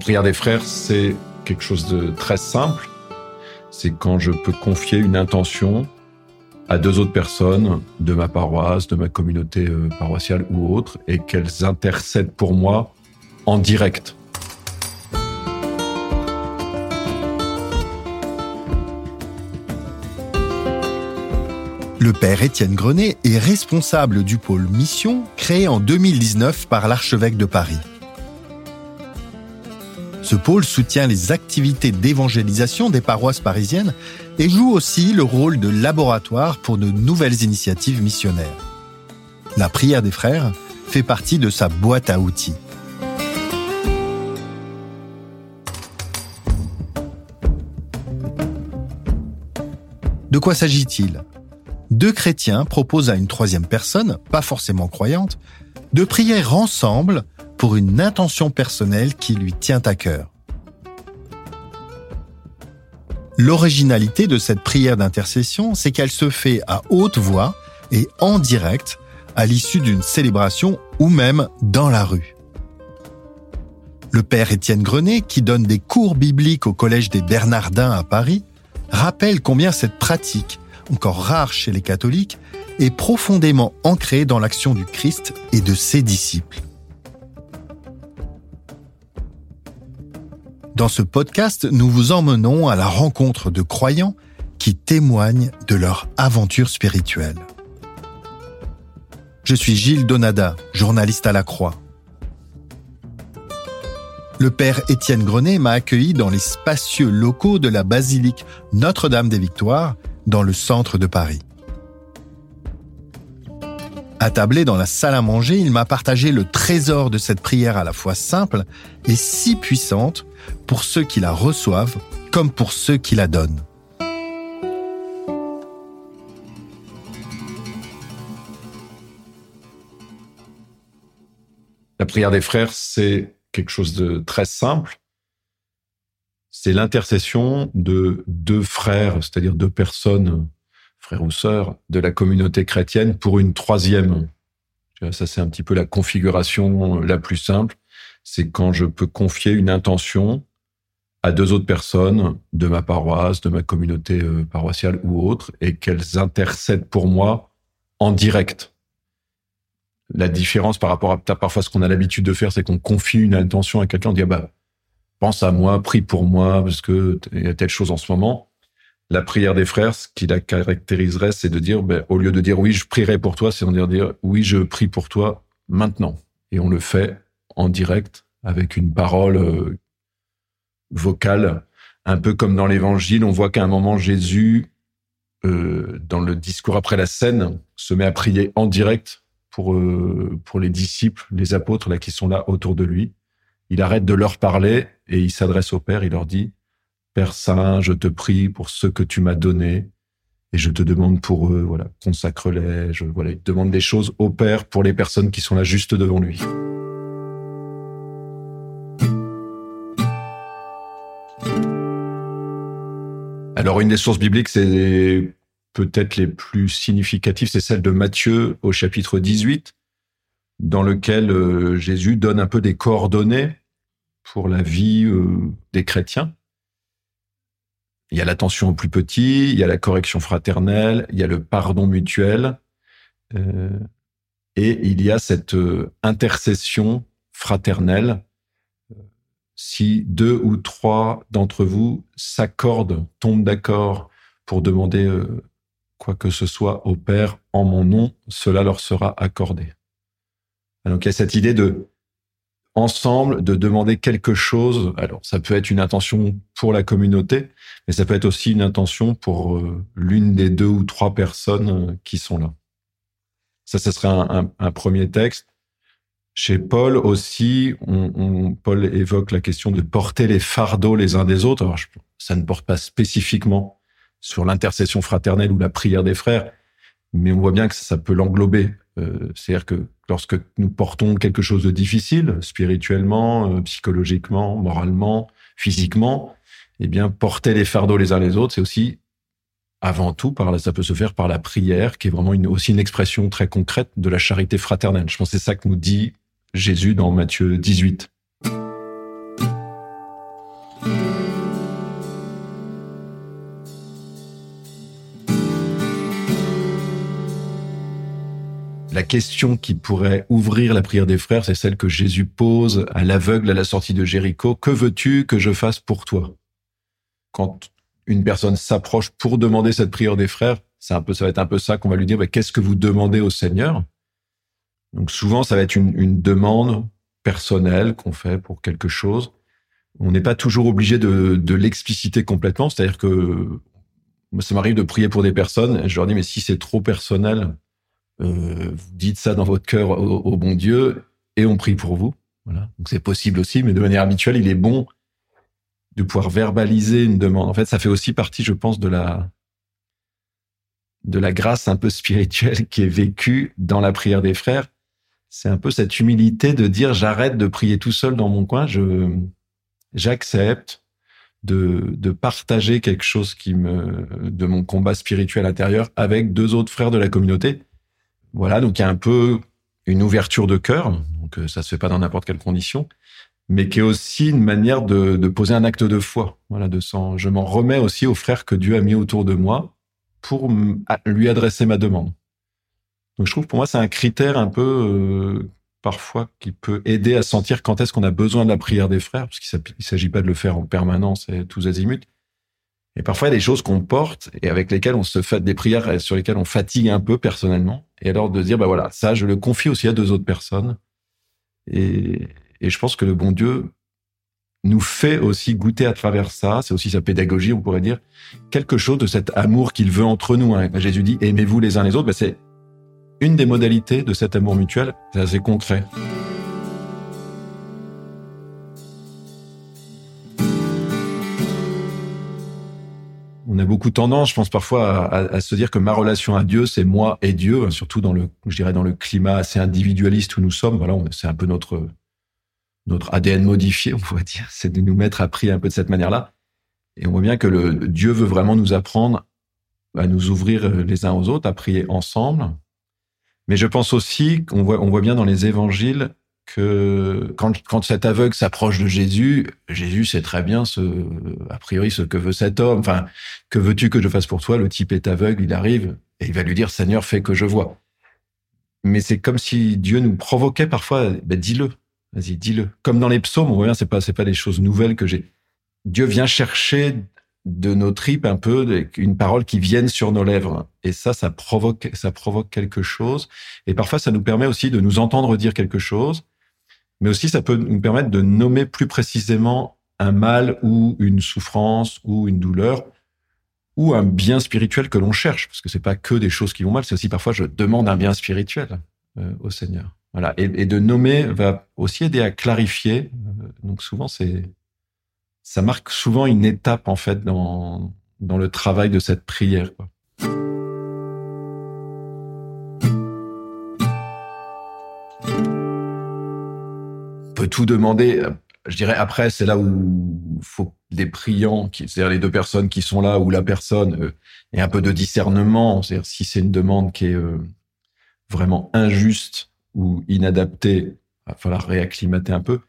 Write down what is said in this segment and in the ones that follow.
prière des frères, c'est quelque chose de très simple. C'est quand je peux confier une intention à deux autres personnes de ma paroisse, de ma communauté euh, paroissiale ou autre, et qu'elles intercèdent pour moi en direct. Le père Étienne Grenet est responsable du pôle Mission créé en 2019 par l'archevêque de Paris. Ce pôle soutient les activités d'évangélisation des paroisses parisiennes et joue aussi le rôle de laboratoire pour de nouvelles initiatives missionnaires. La prière des frères fait partie de sa boîte à outils. De quoi s'agit-il? Deux chrétiens proposent à une troisième personne, pas forcément croyante, de prier ensemble pour une intention personnelle qui lui tient à cœur. L'originalité de cette prière d'intercession, c'est qu'elle se fait à haute voix et en direct à l'issue d'une célébration ou même dans la rue. Le père Étienne Grenet, qui donne des cours bibliques au collège des Bernardins à Paris, rappelle combien cette pratique, encore rare chez les catholiques, est profondément ancrée dans l'action du Christ et de ses disciples. Dans ce podcast, nous vous emmenons à la rencontre de croyants qui témoignent de leur aventure spirituelle. Je suis Gilles Donada, journaliste à la Croix. Le père Étienne Grenet m'a accueilli dans les spacieux locaux de la basilique Notre-Dame des Victoires, dans le centre de Paris. Attablé dans la salle à manger, il m'a partagé le trésor de cette prière à la fois simple et si puissante pour ceux qui la reçoivent comme pour ceux qui la donnent. La prière des frères, c'est quelque chose de très simple. C'est l'intercession de deux frères, c'est-à-dire deux personnes, frères ou sœurs, de la communauté chrétienne pour une troisième. Ça, c'est un petit peu la configuration la plus simple. C'est quand je peux confier une intention à deux autres personnes de ma paroisse, de ma communauté euh, paroissiale ou autre, et qu'elles intercèdent pour moi en direct la différence par rapport à parfois ce qu'on a l'habitude de faire, c'est qu'on confie une intention à quelqu'un, on dit ah bah pense à moi, prie pour moi parce que il y a telle chose en ce moment. La prière des frères, ce qui la caractériserait, c'est de dire ben, au lieu de dire oui je prierai pour toi, c'est de dire, oui je prie pour toi maintenant et on le fait en direct avec une parole euh, vocale, un peu comme dans l'Évangile, on voit qu'à un moment Jésus euh, dans le discours après la scène se met à prier en direct pour, euh, pour les disciples, les apôtres là qui sont là autour de lui. Il arrête de leur parler et il s'adresse au Père. Il leur dit Père Saint, je te prie pour ce que tu m'as donné et je te demande pour eux, voilà, consacre-les. Je, voilà, il demande des choses au Père pour les personnes qui sont là juste devant lui. Alors, une des sources bibliques, c'est peut-être les plus significatives, c'est celle de Matthieu au chapitre 18, dans lequel euh, Jésus donne un peu des coordonnées pour la vie euh, des chrétiens. Il y a l'attention aux plus petits, il y a la correction fraternelle, il y a le pardon mutuel, euh, et il y a cette intercession fraternelle. Si deux ou trois d'entre vous s'accordent, tombent d'accord pour demander quoi que ce soit au Père en mon nom, cela leur sera accordé. Donc il y a cette idée de ensemble de demander quelque chose. Alors ça peut être une intention pour la communauté, mais ça peut être aussi une intention pour euh, l'une des deux ou trois personnes euh, qui sont là. Ça, ce serait un, premier texte. Chez Paul aussi, on, Paul évoque la question de porter les fardeaux les uns des autres. Alors, ça ne porte pas spécifiquement sur l'intercession fraternelle ou la prière des frères, mais on voit bien que ça peut l'englober. Euh, c'est-à-dire que lorsque nous portons quelque chose de difficile, spirituellement, euh, psychologiquement, moralement, physiquement, eh bien, porter les fardeaux les uns les autres, c'est aussi, avant tout, par ça peut se faire par la prière, qui est vraiment aussi une expression très concrète de la charité fraternelle. Je pense que c'est ça que nous dit Jésus dans Matthieu 18. La question qui pourrait ouvrir la prière des frères, c'est celle que Jésus pose à l'aveugle à la sortie de Jéricho. Que veux-tu que je fasse pour toi? Quand une personne s'approche pour demander cette prière des frères, c'est un peu, ça va être un peu ça qu'on va lui dire, bah, qu'est-ce que vous demandez au Seigneur? Donc souvent, ça va être une, demande personnelle qu'on fait pour quelque chose. On n'est pas toujours obligé de, l'expliciter complètement. C'est-à-dire que ça m'arrive de prier pour des personnes. Je leur dis, mais si c'est trop personnel, vous dites ça dans votre cœur au, bon Dieu et on prie pour vous. Voilà. C'est possible aussi, mais de manière habituelle, il est bon de pouvoir verbaliser une demande. En fait, ça fait aussi partie, je pense, de la de la grâce un peu spirituelle qui est vécue dans la prière des frères. C'est un peu cette humilité de dire j'arrête de prier tout seul dans mon coin, je j'accepte de, de partager quelque chose qui me de mon combat spirituel intérieur avec deux autres frères de la communauté voilà, donc il y a un peu une ouverture de cœur, donc euh, ça se fait pas dans n'importe quelle condition, mais qui est aussi une manière de, poser un acte de foi. Voilà, de sang. Je m'en remets aussi au frère que Dieu a mis autour de moi pour lui adresser ma demande. Donc je trouve pour moi c'est un critère un peu euh, parfois qui peut aider à sentir quand est-ce qu'on a besoin de la prière des frères, parce qu'il ne s'agit pas de le faire en permanence et tous azimuts, et parfois, il y a des choses qu'on porte et avec lesquelles on se fait des prières sur lesquelles on fatigue un peu personnellement. Et alors de dire, bah voilà, ça, je le confie aussi à deux autres personnes. Et, et je pense que le bon Dieu nous fait aussi goûter à travers ça, c'est aussi sa pédagogie, on pourrait dire, quelque chose de cet amour qu'il veut entre nous. Hein. Jésus dit, aimez-vous les uns les autres. Bah, c'est une des modalités de cet amour mutuel. C'est assez concret. A beaucoup tendance, je pense parfois, à, se dire que ma relation à Dieu, c'est moi et Dieu, surtout dans le, je dirais, dans le climat assez individualiste où nous sommes. Voilà, c'est un peu notre notre ADN modifié, on pourrait dire, c'est de nous mettre à prier un peu de cette manière-là. Et on voit bien que le Dieu veut vraiment nous apprendre à nous ouvrir les uns aux autres, à prier ensemble. Mais je pense aussi qu'on voit, on voit bien dans les évangiles quand, cet aveugle s'approche de Jésus, Jésus sait très bien a priori, ce que veut cet homme. Enfin, que veux-tu que je fasse pour toi? Le type est aveugle, il arrive et il va lui dire, Seigneur, fais que je vois. Mais c'est comme si Dieu nous provoquait parfois, ben, dis-le. Vas-y, dis-le. Comme dans les psaumes, on voit bien, c'est pas, c'est pas des choses nouvelles que j'ai. Dieu vient chercher de nos tripes un peu une parole qui vienne sur nos lèvres. Et ça, ça provoque, ça provoque quelque chose. Et parfois, ça nous permet aussi de nous entendre dire quelque chose mais aussi ça peut nous permettre de nommer plus précisément un mal ou une souffrance ou une douleur ou un bien spirituel que l'on cherche, parce que c'est pas que des choses qui vont mal, c'est aussi parfois je demande un bien spirituel euh, au Seigneur. Voilà, et, de nommer va aussi aider à clarifier. Euh, donc souvent c'est ça marque souvent une étape en fait dans dans le travail de cette prière. Tout demander. Je dirais après, c'est là où faut des priants, c'est-à-dire les deux personnes qui sont là, où la personne euh, est un peu de discernement. C'est-à-dire si c'est une demande qui est euh, vraiment injuste ou inadaptée, il va falloir réacclimater un peu.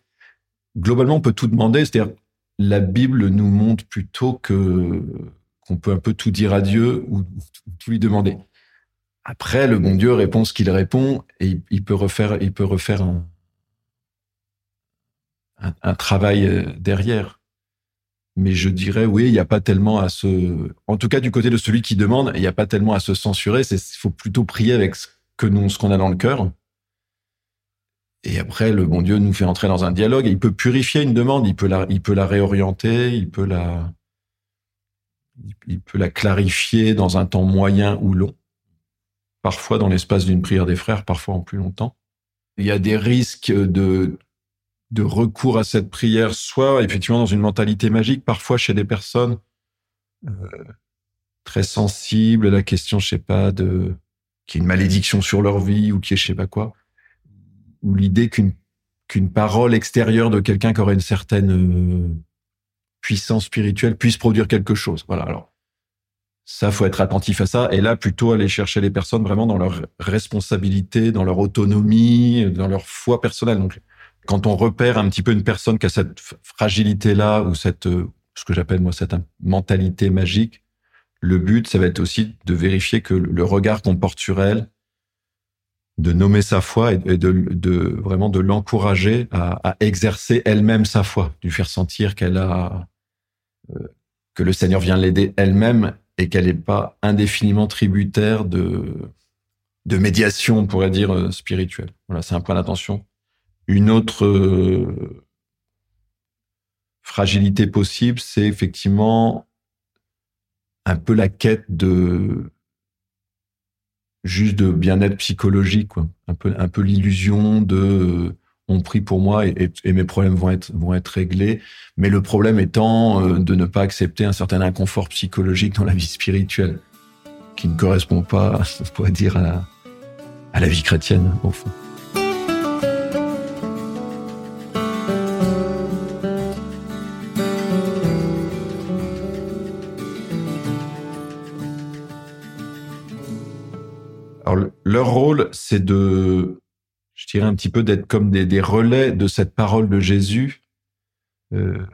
Globalement, on peut tout demander. C'est-à-dire la Bible nous montre plutôt que qu'on peut un peu tout dire à Dieu ou, tout lui demander. Après, le bon Dieu répond ce qu'il répond et il peut refaire, il peut refaire un, un, travail euh, derrière. Mais je dirais, oui, il n'y a pas tellement à se, en tout cas du côté de celui qui demande, il n'y a pas tellement à se censurer. Il faut plutôt prier avec ce qu'on a dans le cœur. Et après, le bon Dieu nous fait entrer dans un dialogue. il peut purifier une demande, il peut la, il peut la réorienter, il peut la, il peut la clarifier dans un temps moyen ou long. parfois dans l'espace d'une prière des frères, parfois en plus longtemps. Il y a des risques de, de recours à cette prière, soit effectivement dans une mentalité magique, parfois chez des personnes euh, très sensibles à la question, je sais pas, de qui une malédiction sur leur vie ou qui est je sais pas quoi, ou l'idée qu'une qu'une parole extérieure de quelqu'un qui aurait une certaine euh, puissance spirituelle puisse produire quelque chose. Voilà. Alors ça, faut être attentif à ça. Et là, plutôt aller chercher les personnes vraiment dans leur responsabilité, dans leur autonomie, dans leur foi personnelle. Donc, quand on repère un petit peu une personne qui a cette fragilité-là ou cette, euh, ce que j'appelle moi cette mentalité magique, le but, ça va être aussi de vérifier que le regard qu'on porte sur elle, de nommer sa foi et de, vraiment de l'encourager à, exercer elle-même sa foi, de lui faire sentir qu'elle a euh, que le Seigneur vient l'aider elle-même et qu'elle n'est pas indéfiniment tributaire de de médiation, on pourrait dire euh, spirituelle. Voilà, c'est un point d'attention. Une autre euh, fragilité possible, c'est effectivement un peu la quête de juste de bien-être psychologique, quoi. Un peu, un peu l'illusion de euh, on prie pour moi et, mes problèmes vont être vont être réglés. Mais le problème étant euh, de ne pas accepter un certain inconfort psychologique dans la vie spirituelle, qui ne correspond pas, on pourrait dire, à la, à la vie chrétienne au fond. Leur rôle, c'est de, je dirais un petit peu d'être comme des, relais de cette parole de Jésus. Euh,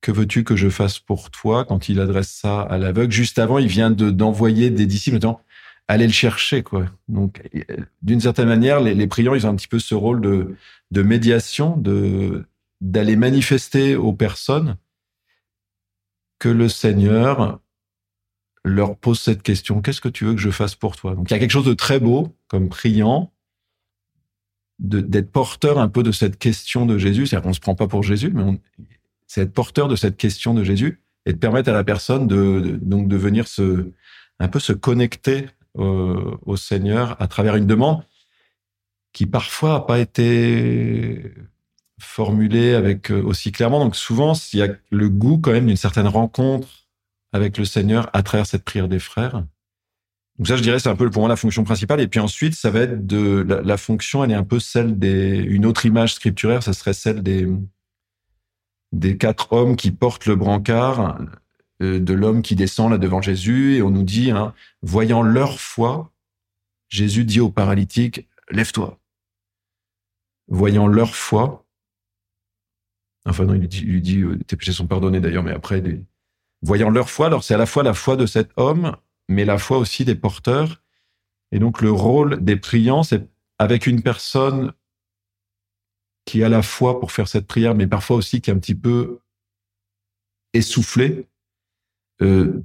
que veux-tu que je fasse pour toi quand il adresse ça à l'aveugle? Juste avant, il vient de d'envoyer des disciples, disant allez le chercher, quoi. Donc, d'une certaine manière, les, priants, ils ont un petit peu ce rôle de, de médiation, de d'aller manifester aux personnes que le Seigneur leur pose cette question qu'est-ce que tu veux que je fasse pour toi? Donc il y a quelque chose de très beau, comme priant, d'être porteur un peu de cette question de Jésus. C'est-à-dire qu'on se prend pas pour Jésus, mais c'est être porteur de cette question de Jésus et de permettre à la personne de, donc de venir se un peu se connecter au, Seigneur à travers une demande qui parfois a pas été formulée avec euh, aussi clairement. Donc souvent, il y a le goût quand même d'une certaine rencontre avec le Seigneur à travers cette prière des frères. Donc ça, je dirais, c'est un peu pour moi la fonction principale. Et puis ensuite, ça va être de la, fonction, elle est un peu celle des une autre image scripturaire, ça serait celle des des quatre hommes qui portent le brancard euh, de l'homme qui descend là devant Jésus. Et on nous dit, hein, voyant leur foi, Jésus dit au paralytique, lève-toi. Voyant leur foi, enfin non, il lui dit, il euh, tes péchés sont pardonnés d'ailleurs, mais après, voyant leur foi. Alors c'est à la fois la foi de cet homme, mais la foi aussi des porteurs. Et donc le rôle des priants, c'est avec une personne qui a la foi pour faire cette prière, mais parfois aussi qui est un petit peu essoufflée, euh,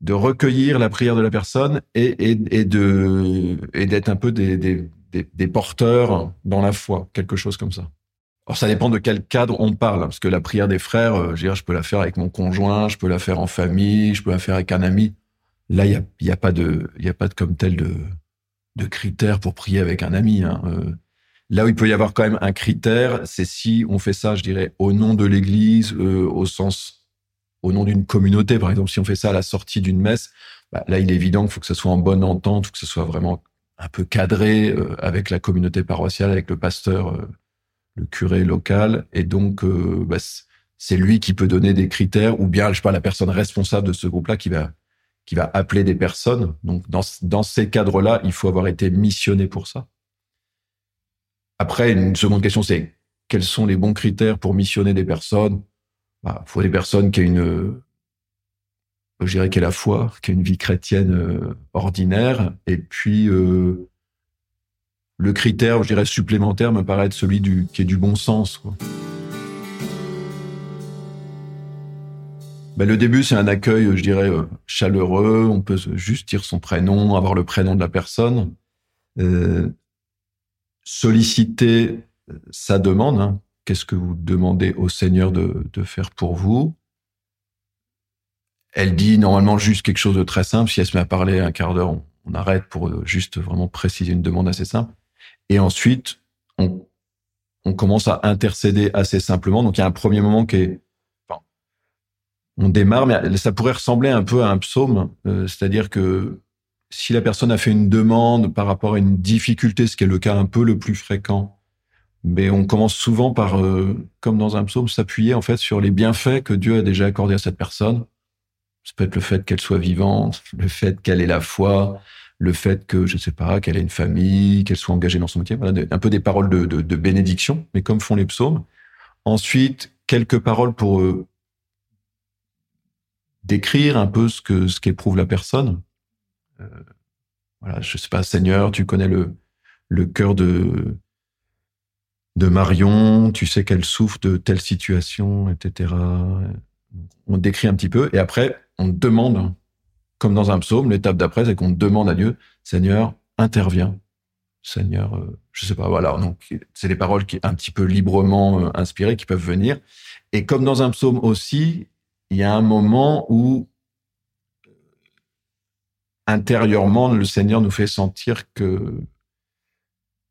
de recueillir la prière de la personne et, et, de et d'être un peu des, des, des porteurs dans la foi, quelque chose comme ça. Alors ça dépend de quel cadre on parle, parce que la prière des frères, euh, je, je peux la faire avec mon conjoint, je peux la faire en famille, je peux la faire avec un ami. Là, il y a, a, pas de, y a pas de comme tel de, de critères pour prier avec un ami. Hein. Euh, là où il peut y avoir quand même un critère, c'est si on fait ça, je dirais, au nom de l'Église, euh, au sens, au nom d'une communauté. Par exemple, si on fait ça à la sortie d'une messe, bah, là, il est évident qu'il faut que ce soit en bonne entente, que ce soit vraiment un peu cadré avec la communauté paroissiale, avec le pasteur le curé local, et donc euh, bah, c'est lui qui peut donner des critères, ou bien je sais pas la personne responsable de ce groupe-là qui va qui va appeler des personnes. Donc dans dans ces cadres-là, il faut avoir été missionné pour ça. Après, une seconde question, c'est quels sont les bons critères pour missionner des personnes? Il bah, faut des personnes qui aient une, je dirais, qui aient la foi, qui aient une vie chrétienne euh, ordinaire, et puis euh, le critère, je supplémentaire me paraît être celui qui est du bon sens. Ben, le début, c'est un accueil, je dirais, euh, chaleureux. On peut juste dire son prénom, avoir le prénom de la personne. Euh, solliciter sa demande. Hein. Qu'est-ce que vous demandez au Seigneur de, faire pour vous? Elle dit normalement juste quelque chose de très simple. Si elle se met à parler un quart d'heure, on, arrête pour euh, juste vraiment préciser une demande assez simple. Et ensuite, on, commence à intercéder assez simplement. Donc il y a un premier moment qui est, on démarre, mais ça pourrait ressembler un peu à un psaume, euh, c'est-à-dire que si la personne a fait une demande par rapport à une difficulté, ce qui est le cas un peu le plus fréquent, mais on commence souvent par, euh, comme dans un psaume, s'appuyer en fait sur les bienfaits que Dieu a déjà accordés à cette personne. Ça peut être le fait qu'elle soit vivante, le fait qu'elle ait la foi, le fait que, je sais pas, qu'elle ait une famille, qu'elle soit engagée dans son métier. Voilà, un peu des paroles de, de, bénédiction, mais comme font les psaumes. Ensuite, quelques paroles pour euh, décrire un peu ce que ce qu'éprouve la personne. Euh, voilà, je sais pas, Seigneur, tu connais le le cœur de de Marion, tu sais qu'elle souffre de telle situation, etc. On décrit un petit peu et après on demande, comme dans un psaume, l'étape d'après c'est qu'on demande à Dieu, Seigneur, interviens. Seigneur, euh, je sais pas, voilà. Donc c'est des paroles qui un petit peu librement euh, inspirées qui peuvent venir. Et comme dans un psaume aussi, il y a un moment où intérieurement, le Seigneur nous fait sentir que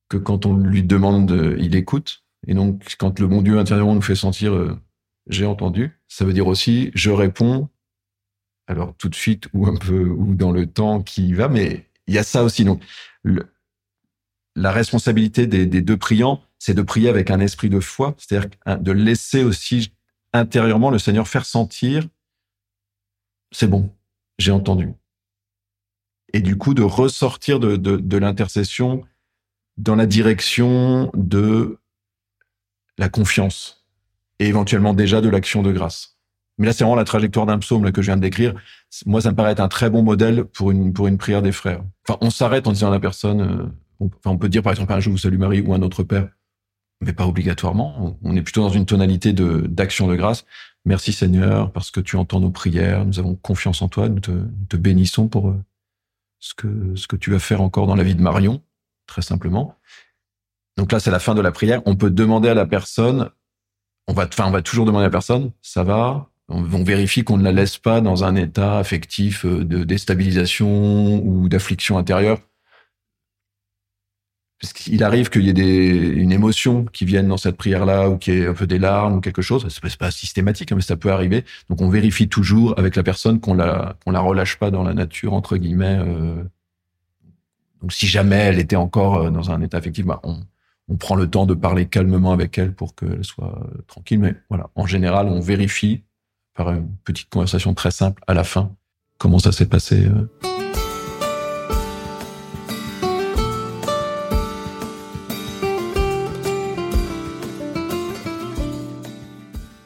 que quand on lui demande, il écoute. Et donc, quand le bon Dieu intérieurement nous fait sentir, euh, j'ai entendu, ça veut dire aussi, je réponds. Alors tout de suite ou un peu ou dans le temps qui va, mais il y a ça aussi. Donc, la responsabilité des, deux priants, c'est de prier avec un esprit de foi, c'est-à-dire de laisser aussi intérieurement le Seigneur faire sentir, c'est bon, j'ai entendu et du coup de ressortir de l'intercession dans la direction de la confiance et éventuellement déjà de l'action de grâce. Mais là, c'est vraiment la trajectoire d'un psaume que je viens de décrire. Moi, ça me paraît être un très bon modèle pour une, pour une prière des frères. Enfin, on s'arrête en disant à la personne, euh, on, enfin, on peut dire par exemple un Je vous salue Marie ou un autre Père, mais pas obligatoirement. On, est plutôt dans une tonalité de d'action de grâce. Merci Seigneur parce que tu entends nos prières. Nous avons confiance en toi. Nous te, nous te bénissons pour euh, ce que, ce que tu vas faire encore dans la vie de Marion, très simplement. Donc là, c'est la fin de la prière. On peut demander à la personne, on va, enfin, on va toujours demander à la personne, ça va? On, vérifie qu'on ne la laisse pas dans un état affectif euh, de déstabilisation ou d'affliction intérieure parce qu'il arrive qu'il y ait des, une émotion qui vienne dans cette prière-là, ou qu'il y ait un peu des larmes ou quelque chose. C'est pas systématique, hein, mais ça peut arriver. Donc on vérifie toujours avec la personne qu'on la la relâche pas dans la nature entre guillemets. Euh. Donc si jamais elle était encore euh, dans un état affectif, bah, on, on prend le temps de parler calmement avec elle pour qu'elle soit tranquille. Mais voilà, en général, on vérifie par une petite conversation très simple à la fin comment ça s'est passé.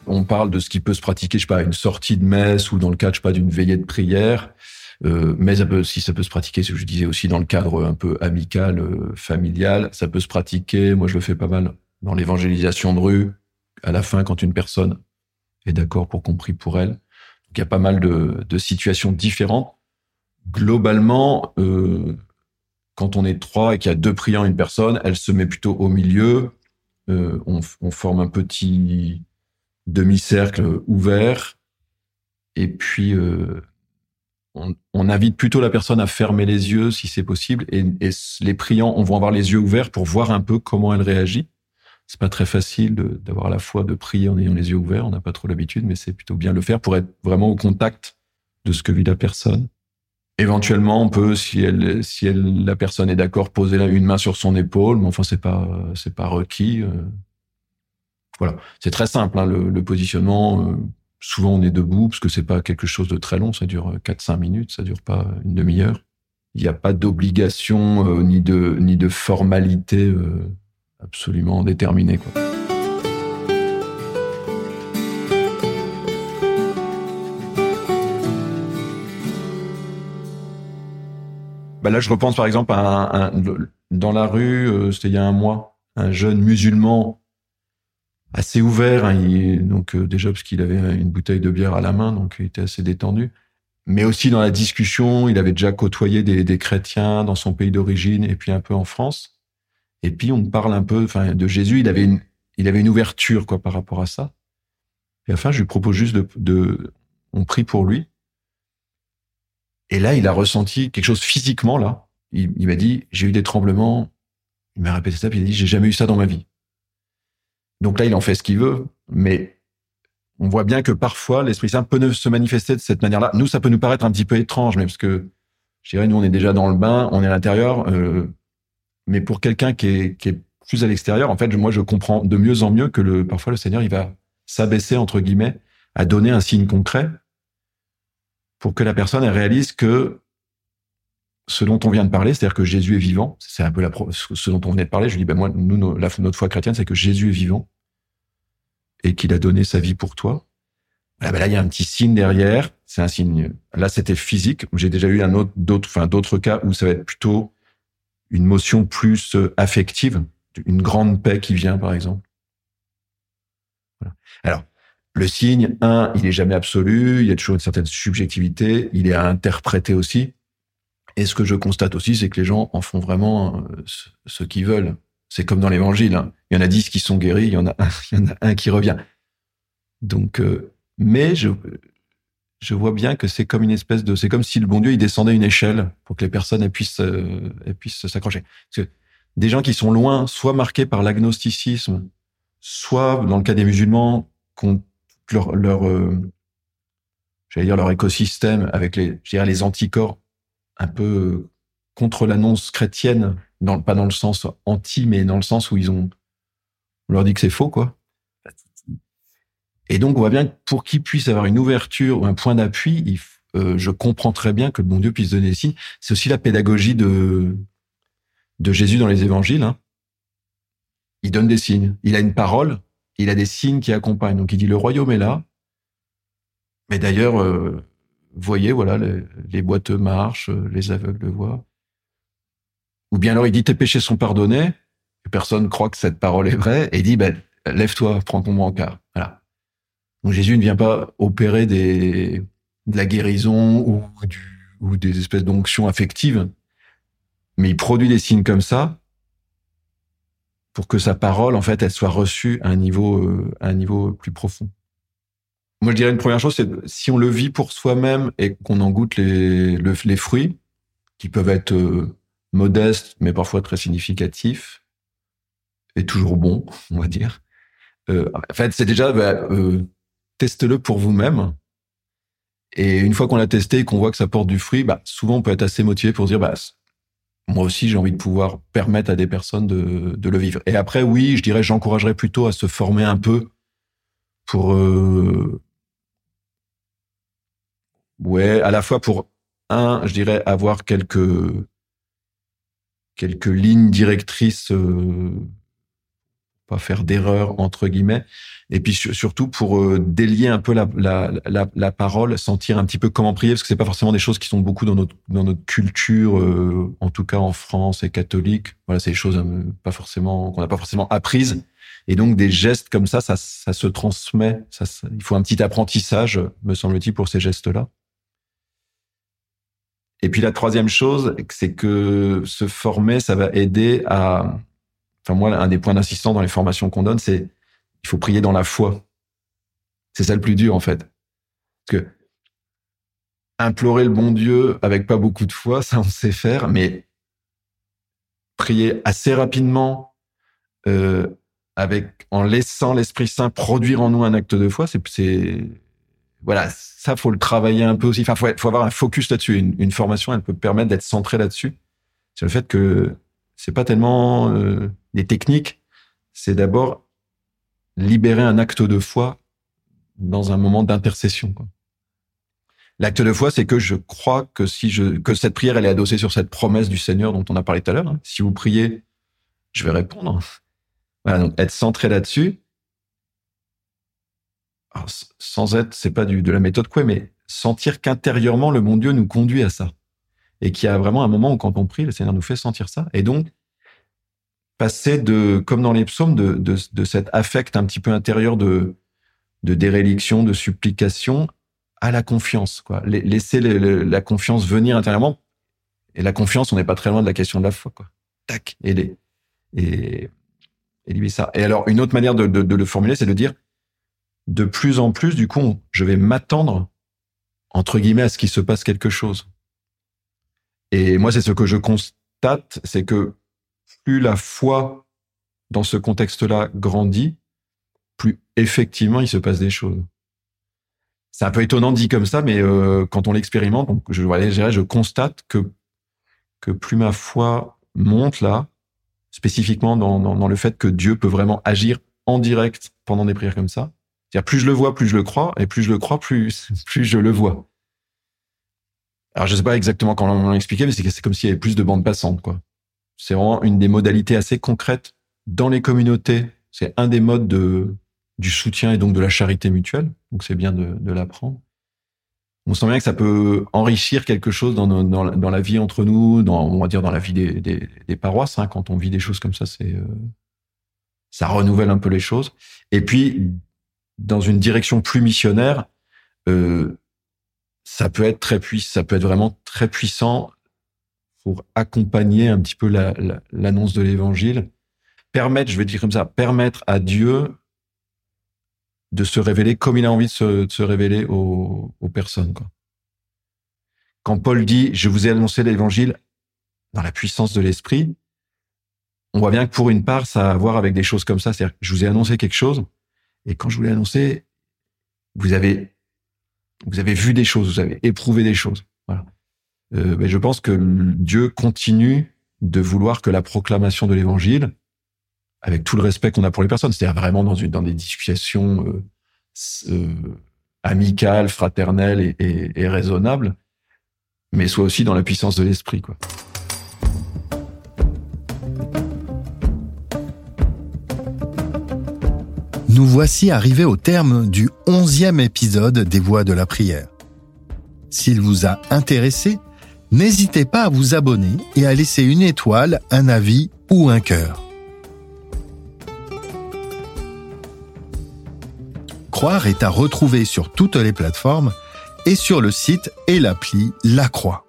on parle de ce qui peut se pratiquer, je sais pas, une sortie de messe ou dans le cadre, je sais pas, d'une veillée de prière. Euh, mais si ça peut se pratiquer, ce que je disais aussi dans le cadre un peu amical, euh, familial, ça peut se pratiquer. Moi, je le fais pas mal dans l'évangélisation de rue. À la fin, quand une personne est d'accord pour qu'on prie pour elle. Donc, il y a pas mal de, situations différentes. Globalement, euh, quand on est trois et qu'il y a deux priants une personne, elle se met plutôt au milieu. Euh, on, forme un petit demi-cercle ouvert. Et puis, euh, on, on, invite plutôt la personne à fermer les yeux si c'est possible. Et, et, les priants, on va avoir les yeux ouverts pour voir un peu comment elle réagit. C'est pas très facile d'avoir la fois de prier en ayant les yeux ouverts. On n'a pas trop l'habitude, mais c'est plutôt bien le faire pour être vraiment au contact de ce que vit la personne. Éventuellement, on peut, si elle, si la personne est d'accord, poser une main sur son épaule, mais enfin, c'est pas, c'est pas requis. Euh. Voilà, c'est très simple hein, le, positionnement. Euh, souvent on est debout parce que c'est pas quelque chose de très long, ça dure 4-5 minutes, ça dure pas une demi-heure. Il n'y a pas d'obligation euh, ni de ni de formalité euh, absolument déterminée. Quoi. Bah là, je repense par exemple à un, dans la rue, euh, c'était il y a un mois, un jeune musulman assez ouvert. Hein, donc euh, déjà parce qu'il avait une bouteille de bière à la main, donc il était assez détendu. Mais aussi dans la discussion, il avait déjà côtoyé des chrétiens dans son pays d'origine et puis un peu en France. Et puis on parle un peu, enfin, de Jésus. Il avait une, il avait une ouverture quoi par rapport à ça. Et enfin, je lui propose juste de, de on prie pour lui. Et là, il a ressenti quelque chose physiquement, là. Il, il m'a dit, j'ai eu des tremblements. Il m'a répété ça, puis il a dit, j'ai jamais eu ça dans ma vie. Donc là, il en fait ce qu'il veut, mais on voit bien que parfois, l'Esprit Saint peut se manifester de cette manière-là. Nous, ça peut nous paraître un petit peu étrange, mais parce que, je dirais, nous, on est déjà dans le bain, on est à l'intérieur, euh, mais pour quelqu'un qui est, qui est plus à l'extérieur, en fait, moi, je comprends de mieux en mieux que le, parfois le Seigneur, il va s'abaisser, entre guillemets, à donner un signe concret pour que la personne elle réalise que ce dont on vient de parler, c'est-à-dire que Jésus est vivant, c'est un peu la, ce dont on venait de parler. Je dis, ben moi, nous, notre foi chrétienne, c'est que Jésus est vivant et qu'il a donné sa vie pour toi. ben là, il y a un petit signe derrière. C'est un signe. Là, c'était physique. J'ai déjà eu un autre, d'autres, enfin, d'autres cas où ça va être plutôt une motion plus euh, affective, une grande paix qui vient, par exemple. Alors, le signe, un, il est jamais absolu, il y a toujours une certaine subjectivité, il est à interpréter aussi. Et ce que je constate aussi, c'est que les gens en font vraiment euh, ce, qu'ils veulent. C'est comme dans l'évangile. Hein. Il y en a dix qui sont guéris, il y en a un, il y en a un qui revient. Donc, euh, mais je, je vois bien que c'est comme une espèce de, c'est comme si le bon Dieu il descendait une échelle pour que les personnes puissent, euh, puissent s'accrocher. Parce que des gens qui sont loin, soit marqués par l'agnosticisme, soit dans le cas des musulmans, leur, leur euh, j'allais dire leur écosystème avec les, je dirais les anticorps un peu euh, contre l'annonce chrétienne, pas dans le sens anti, mais dans le sens où ils ont, on leur dit que c'est faux, quoi. Et donc, on voit bien que pour qu'ils puissent avoir une ouverture ou un point d'appui, euh, je comprends très bien que le bon Dieu puisse donner des signes. C'est aussi la pédagogie de, de Jésus dans les évangiles. Hein. Il donne des signes. Il a une parole il a des signes qui accompagnent. Donc il dit le royaume est là. Mais d'ailleurs, euh, voyez, voilà, les, boiteux marchent, les aveugles voient. Ou bien alors il dit tes péchés sont pardonnés. Personne croit que cette parole est vraie et il dit ben, lève-toi, prends ton brancard. Donc Jésus ne vient pas opérer de la guérison ou, des espèces d'onctions affectives, mais il produit des signes comme ça pour que sa parole, en fait, elle soit reçue à un niveau, euh, à un niveau plus profond. Moi, je dirais une première chose, c'est si on le vit pour soi-même et qu'on en goûte les, les fruits, qui peuvent être euh, modestes, mais parfois très significatifs, et toujours bons, on va dire. Euh, en fait, c'est déjà, bah, testez-le pour vous-même. Et une fois qu'on l'a testé et qu'on voit que ça porte du fruit, bah, souvent on peut être assez motivé pour dire, bah, moi aussi, j'ai envie de pouvoir permettre à des personnes de, le vivre. Et après, oui, je dirais, j'encouragerais plutôt à se former un peu pour, euh, ouais, à la fois pour un, je dirais, avoir quelques quelques lignes directrices, euh, pas faire d'erreur entre guillemets, et puis surtout pour euh, délier un peu la, la, la, parole, sentir un petit peu comment prier, parce que c'est pas forcément des choses qui sont beaucoup dans notre dans notre culture, euh, en tout cas en France et catholique. Voilà, c'est des choses euh, pas forcément qu'on n'a pas forcément apprises, et donc des gestes comme ça, ça, ça se transmet. Il faut un petit apprentissage, me semble-t-il, pour ces gestes-là. Et puis la troisième chose, c'est que se former, ça va aider à. Enfin moi, un des points d'insistance dans les formations qu'on donne, c'est il faut prier dans la foi. C'est ça le plus dur, en fait. Parce que implorer le bon Dieu avec pas beaucoup de foi, ça on sait faire, mais prier assez rapidement, euh, avec en laissant l'Esprit Saint produire en nous un acte de foi, c'est voilà, ça faut le travailler un peu aussi. Enfin, faut, faut avoir un focus là-dessus. Une, formation, elle peut permettre d'être centrée là-dessus. C'est le fait que c'est pas tellement euh, des techniques, c'est d'abord libérer un acte de foi dans un moment d'intercession. L'acte de foi, c'est que je crois que si je que cette prière elle est adossée sur cette promesse du Seigneur dont on a parlé tout à l'heure. Hein. Si vous priez, je vais répondre. Voilà, donc être centré là-dessus. sans être, c'est pas du, de la méthode quoi, mais sentir qu'intérieurement le bon Dieu nous conduit à ça, et qu'il y a vraiment un moment où quand on prie, le Seigneur nous fait sentir ça, et donc passer de, comme dans les psaumes, de, de, de cet affect un petit peu intérieur de, de déréliction, de supplication, à la confiance. Quoi. Laisser la confiance venir intérieurement. Et la confiance, on n'est pas très loin de la question de la foi. Quoi. Tac, et, les, et, et ça. Et alors, une autre manière de, de, de le formuler, c'est de dire, de plus en plus, du coup, je vais m'attendre, entre guillemets, à ce qu'il se passe quelque chose. Et moi, c'est ce que je constate, c'est que plus la foi dans ce contexte-là grandit, plus effectivement il se passe des choses. C'est un peu étonnant dit comme ça, mais euh, quand on l'expérimente, je, je, constate que plus ma foi monte là, spécifiquement dans, le fait que Dieu peut vraiment agir en direct pendant des prières comme ça. C'est-à-dire plus je le vois, plus je le crois, et plus je le crois, plus je le vois. Alors je sais pas exactement comment on l'a expliqué, mais c'est comme s'il y avait plus de bandes passantes, quoi. C'est vraiment une des modalités assez concrètes dans les communautés. C'est un des modes de du soutien et donc de la charité mutuelle. Donc c'est bien de, de l'apprendre. On sent bien que ça peut enrichir quelque chose dans, dans, dans, la vie entre nous, dans, on va dire dans la vie des, des, des paroisses. Hein. Quand on vit des choses comme ça, c'est euh, ça renouvelle un peu les choses. Et puis dans une direction plus missionnaire, euh, ça peut être très puissant, ça peut être vraiment très puissant pour accompagner un petit peu l'annonce la, de l'évangile, permettre, je vais dire comme ça, permettre à Dieu de se révéler comme il a envie de se, de se révéler aux, aux, personnes. Quoi. Quand Paul dit, je vous ai annoncé l'évangile dans la puissance de l'esprit, on voit bien que pour une part, ça a à voir avec des choses comme ça. C'est-à-dire, je vous ai annoncé quelque chose, et quand je vous l'ai annoncé, vous avez vous avez vu des choses, vous avez éprouvé des choses. Voilà. Euh, mais je pense que Dieu continue de vouloir que la proclamation de l'Évangile, avec tout le respect qu'on a pour les personnes, c'est-à-dire vraiment dans, une, dans des discussions euh, euh, amicales, fraternelles et, et, et, raisonnables, mais soit aussi dans la puissance de l'esprit, quoi. Nous voici arrivés au terme du onzième épisode des Voix de la prière. S'il vous a intéressé, n'hésitez pas à vous abonner et à laisser une étoile, un avis ou un cœur. Croire est à retrouver sur toutes les plateformes et sur le site et l'appli La Croix.